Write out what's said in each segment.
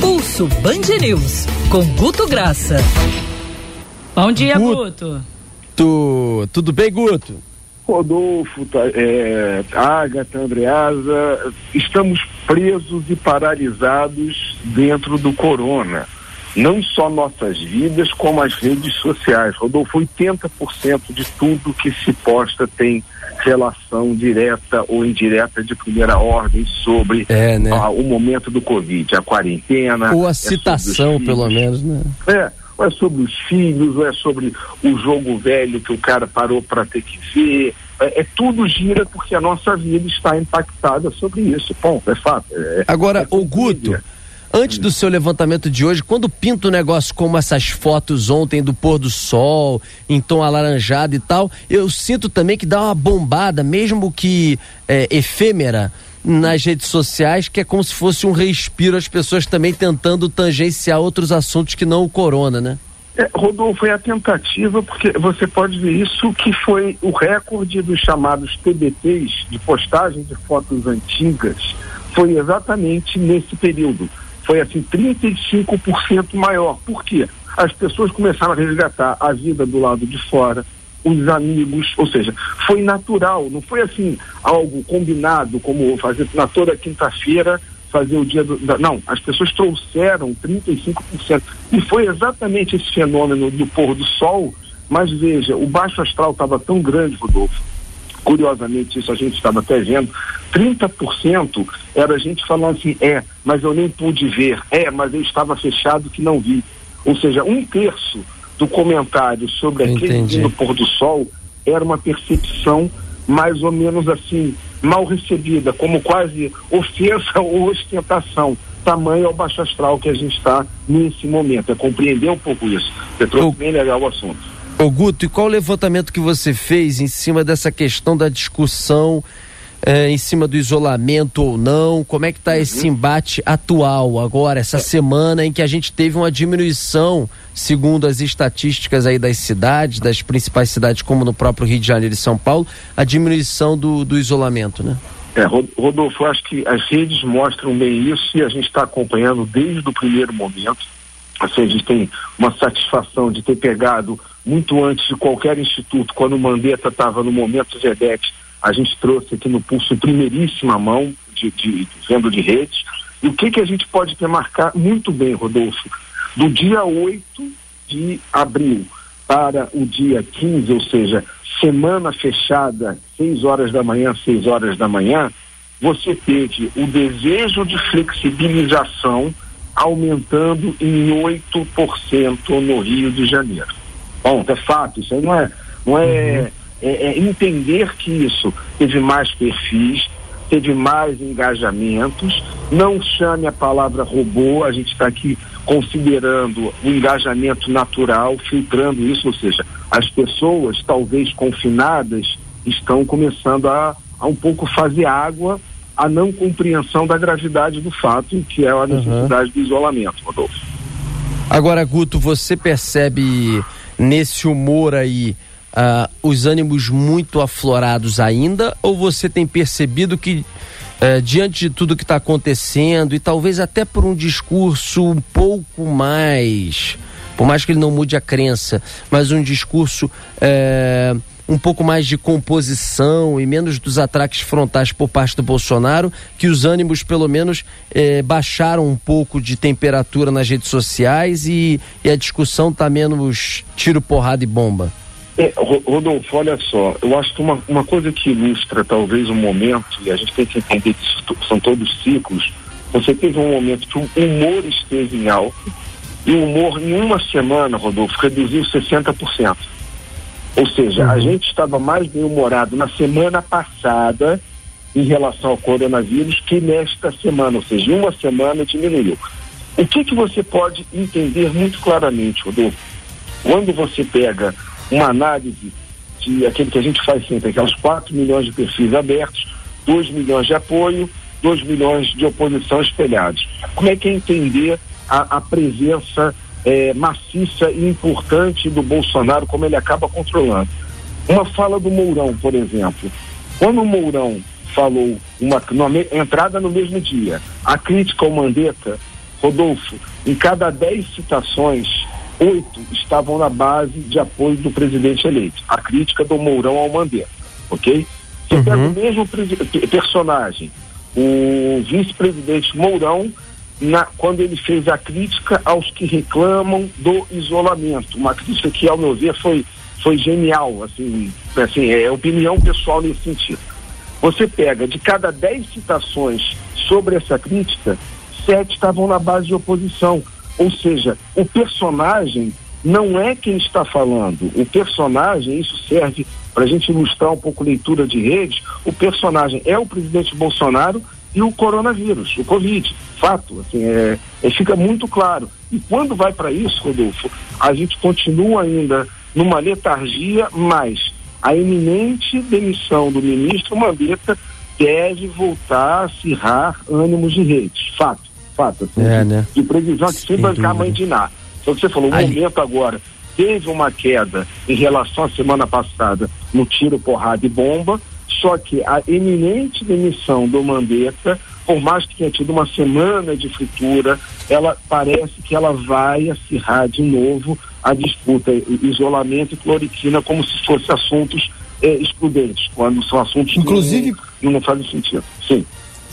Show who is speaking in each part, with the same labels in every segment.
Speaker 1: Pulso Band News com Guto Graça.
Speaker 2: Bom dia, Guto.
Speaker 3: Guto. Tudo bem, Guto?
Speaker 4: Rodolfo, é, Agatha, Andreasa, estamos presos e paralisados dentro do corona. Não só nossas vidas, como as redes sociais. Rodolfo, 80% de tudo que se posta tem relação direta ou indireta de primeira ordem sobre
Speaker 3: é, né?
Speaker 4: ah, o momento do Covid, a quarentena.
Speaker 3: Ou a é citação, pelo menos, né?
Speaker 4: É, ou é sobre os filhos, ou é sobre o jogo velho que o cara parou para ter que ver. É, é, tudo gira porque a nossa vida está impactada sobre isso. Ponto, é fato. É,
Speaker 3: Agora,
Speaker 4: é
Speaker 3: o Guto, antes do seu levantamento de hoje, quando pinta um negócio como essas fotos ontem do pôr do sol, em tom alaranjado e tal, eu sinto também que dá uma bombada, mesmo que é, efêmera, nas redes sociais, que é como se fosse um respiro, as pessoas também tentando tangenciar outros assuntos que não o corona, né?
Speaker 4: É, Rodolfo, foi a tentativa, porque você pode ver isso que foi o recorde dos chamados TBTs, de postagem de fotos antigas, foi exatamente nesse período. Foi assim, 35% maior. Por quê? As pessoas começaram a resgatar a vida do lado de fora, os amigos, ou seja, foi natural, não foi assim algo combinado, como fazer na toda quinta-feira fazer o dia do. Da, não, as pessoas trouxeram 35%. E foi exatamente esse fenômeno do pôr do sol, mas veja, o baixo astral estava tão grande, Rodolfo. Curiosamente, isso a gente estava até vendo, 30% era a gente falando assim, é, mas eu nem pude ver, é, mas eu estava fechado que não vi. Ou seja, um terço do comentário sobre aquele dia do pôr do sol era uma percepção mais ou menos assim, mal recebida, como quase ofensa ou ostentação. Tamanho ao baixo astral que a gente está nesse momento. É compreender um pouco isso. Você trouxe bem legal o assunto.
Speaker 3: Ô Guto, e qual o levantamento que você fez em cima dessa questão da discussão é, em cima do isolamento ou não? Como é que está uhum. esse embate atual agora, essa é. semana em que a gente teve uma diminuição, segundo as estatísticas aí das cidades, das principais cidades, como no próprio Rio de Janeiro e São Paulo, a diminuição do, do isolamento, né?
Speaker 4: É, Rodolfo, acho que as redes mostram bem isso e a gente está acompanhando desde o primeiro momento. Assim, a gente tem uma satisfação de ter pegado muito antes de qualquer instituto, quando o Mandetta estava no momento Zedete, a gente trouxe aqui no pulso primeiríssima mão de, de, de venda de redes. E o que, que a gente pode ter marcar muito bem, Rodolfo? Do dia 8 de abril para o dia 15, ou seja, semana fechada, 6 horas da manhã, 6 horas da manhã, você teve o desejo de flexibilização aumentando em 8% no Rio de Janeiro. Bom, é fato, isso aí não é, não é uhum é, é entender que isso teve mais perfis, teve mais engajamentos. Não chame a palavra robô, a gente está aqui considerando o engajamento natural, filtrando isso, ou seja, as pessoas, talvez confinadas, estão começando a, a um pouco fazer água a não compreensão da gravidade do fato, que é a necessidade uhum. do isolamento, Rodolfo.
Speaker 3: Agora, Guto, você percebe nesse humor aí uh, os ânimos muito aflorados ainda, ou você tem percebido que uh, diante de tudo que está acontecendo e talvez até por um discurso um pouco mais, por mais que ele não mude a crença, mas um discurso uh, um pouco mais de composição e menos dos ataques frontais por parte do Bolsonaro, que os ânimos pelo menos eh, baixaram um pouco de temperatura nas redes sociais e, e a discussão está menos tiro, porrada e bomba?
Speaker 4: É, Rodolfo, olha só, eu acho que uma, uma coisa que ilustra talvez um momento, e a gente tem que entender que são todos ciclos, você teve um momento que o humor esteve em alta, e o humor em uma semana, Rodolfo, reduziu 60%. Ou seja, uhum. a gente estava mais bem-humorado na semana passada em relação ao coronavírus que nesta semana, ou seja, uma semana diminuiu. O que, que você pode entender muito claramente, Rodolfo? Quando você pega uma análise de aquele que a gente faz sempre, aquelas 4 milhões de perfis abertos, 2 milhões de apoio, 2 milhões de oposição espelhados. Como é que é entender a, a presença é, maciça e importante do Bolsonaro, como ele acaba controlando? Uma fala do Mourão, por exemplo. Quando o Mourão falou uma, uma entrada no mesmo dia. A crítica ao Mandetta, Rodolfo, em cada dez citações, oito estavam na base de apoio do presidente eleito. A crítica do Mourão ao Mandetta, ok? Você uhum. pega o mesmo personagem, o vice-presidente Mourão, na, quando ele fez a crítica aos que reclamam do isolamento. Uma crítica que, ao meu ver, foi, foi genial, assim, assim, é opinião pessoal nesse sentido. Você pega de cada dez citações sobre essa crítica, sete estavam na base de oposição. Ou seja, o personagem não é quem está falando. O personagem, isso serve para a gente ilustrar um pouco leitura de rede, o personagem é o presidente Bolsonaro e o coronavírus, o Covid. Fato, assim, é, é fica muito claro. E quando vai para isso, Rodolfo, a gente continua ainda numa letargia, mas a iminente demissão do ministro Mandetta deve voltar a acirrar ânimos de redes. Fato, fato. Assim,
Speaker 3: é,
Speaker 4: de,
Speaker 3: né?
Speaker 4: de previsão de sem bancar a mãe de Ná. Só que você falou, o momento agora teve uma queda em relação à semana passada no tiro, porrada e bomba, só que a eminente demissão do Mandetta, por mais que tenha tido uma semana de fritura, ela parece que ela vai acirrar de novo a disputa isolamento e cloriquina como se fossem assuntos eh, excludentes, quando são assuntos
Speaker 5: Inclusive,
Speaker 4: que não, não fazem sentido. Sim.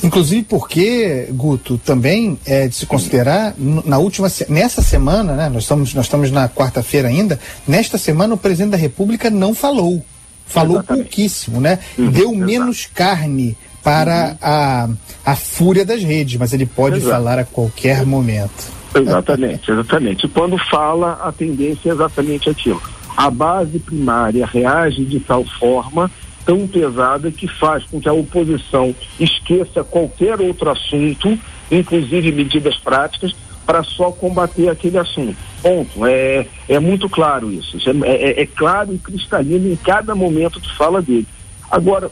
Speaker 5: Inclusive porque, Guto, também é de se considerar, na última, nessa semana, né, nós estamos, nós estamos na quarta-feira ainda, nesta semana o presidente da República não falou. Falou Exatamente. pouquíssimo, né? Uhum, Deu exato. menos carne para uhum. a, a fúria das redes, mas ele pode exato. falar a qualquer momento.
Speaker 4: Exatamente, exatamente. Quando fala, a tendência é exatamente aquilo. A base primária reage de tal forma tão pesada que faz com que a oposição esqueça qualquer outro assunto, inclusive medidas práticas, para só combater aquele assunto. Ponto. É, é muito claro isso. isso é, é, é, claro e cristalino em cada momento de fala dele. Agora,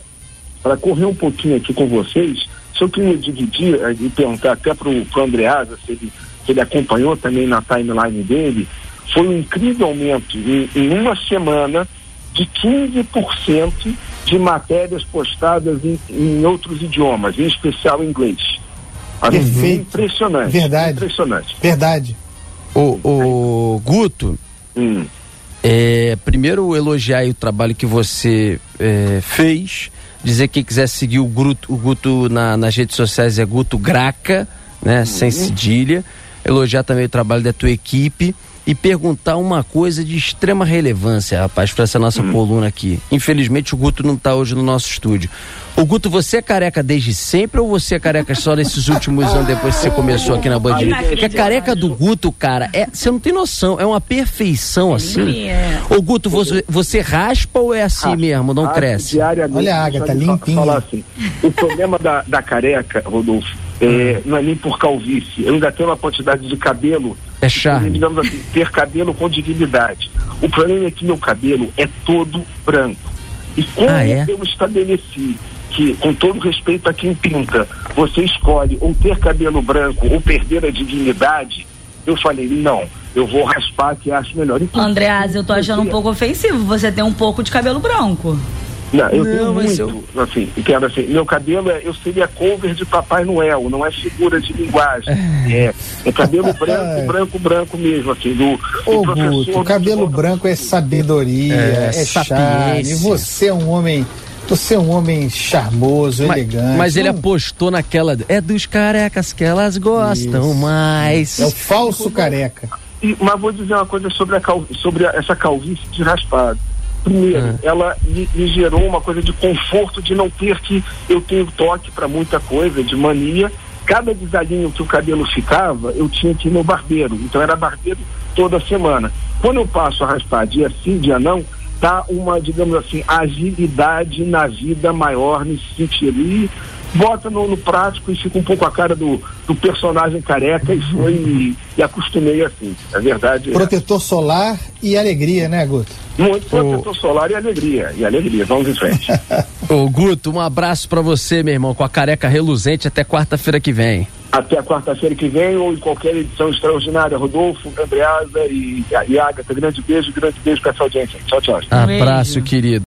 Speaker 4: para correr um pouquinho aqui com vocês, se eu queria dividir eh, e perguntar até para o Andreasa se ele, se ele acompanhou também na timeline dele, foi um incrível aumento em, em uma semana de 15% de matérias postadas em, em, outros idiomas, em especial em inglês.
Speaker 5: Perfeito.
Speaker 4: Impressionante.
Speaker 5: Verdade.
Speaker 4: Impressionante.
Speaker 5: Verdade.
Speaker 3: O, o Guto, hum. é, primeiro elogiar o trabalho que você é, fez, dizer que quem quiser seguir o Guto, o Guto na, nas redes sociais é Guto Graca, né, hum. sem cedilha. Elogiar também o trabalho da tua equipe e perguntar uma coisa de extrema relevância, rapaz, para essa nossa hum. coluna aqui. Infelizmente o Guto não está hoje no nosso estúdio. O Guto, você é careca desde sempre ou você é careca só nesses últimos anos depois que você começou aqui na Band? Porque a careca do Guto, cara, é, você não tem noção, é uma perfeição assim. É. Ô Guto, você, você raspa ou é assim mesmo, não cresce?
Speaker 5: Olha a água, tá limpinha. Falar assim,
Speaker 4: o problema da, da careca, Rodolfo, é, não é nem por calvície. Eu ainda tenho uma quantidade de cabelo.
Speaker 3: É charme.
Speaker 4: Digamos assim, ter cabelo com dignidade. O problema é que meu cabelo é todo branco. E como ah, é? eu estabeleci que, com todo respeito a quem pinta, você escolhe ou ter cabelo branco ou perder a dignidade, eu falei, não, eu vou raspar que acho melhor.
Speaker 2: Então, Andreas, eu tô achando um pouco ofensivo você ter um pouco de cabelo branco.
Speaker 4: Não, eu não, tenho muito, eu... assim, quero assim, meu cabelo é, eu seria cover de Papai Noel, não é figura de linguagem. É, é cabelo branco, branco, branco mesmo, assim, do,
Speaker 5: do professor. o cabelo branco é sabedoria, é, é charme, você é um homem você é um homem charmoso, mas, elegante.
Speaker 3: Mas ele apostou naquela. É dos carecas que elas gostam Isso. mais.
Speaker 5: É o falso careca.
Speaker 4: E, mas vou dizer uma coisa sobre, a cal, sobre a, essa calvície de raspado. Primeiro, uhum. ela me, me, gerou uma coisa de conforto de não ter que. Eu tenho toque para muita coisa, de mania. Cada desalinho que o cabelo ficava, eu tinha que ir no barbeiro. Então era barbeiro toda semana. Quando eu passo a raspar dia sim, dia não, dá uma, digamos assim, agilidade na vida maior nesse sentido. E bota no, no, prático e fica um pouco a cara do, do personagem careca e foi e, e acostumei assim. É verdade.
Speaker 5: Protetor é. solar e alegria, né, Guto?
Speaker 4: Muito protetor solar e alegria. E alegria. Vamos em frente.
Speaker 3: Ô, Guto, um abraço para você, meu irmão, com a careca reluzente até quarta-feira que vem.
Speaker 4: Até quarta-feira que vem ou em qualquer edição extraordinária. Rodolfo, Andreasa e, e Agatha. Grande beijo, grande beijo para essa audiência. Tchau, tchau.
Speaker 3: Abraço, querido.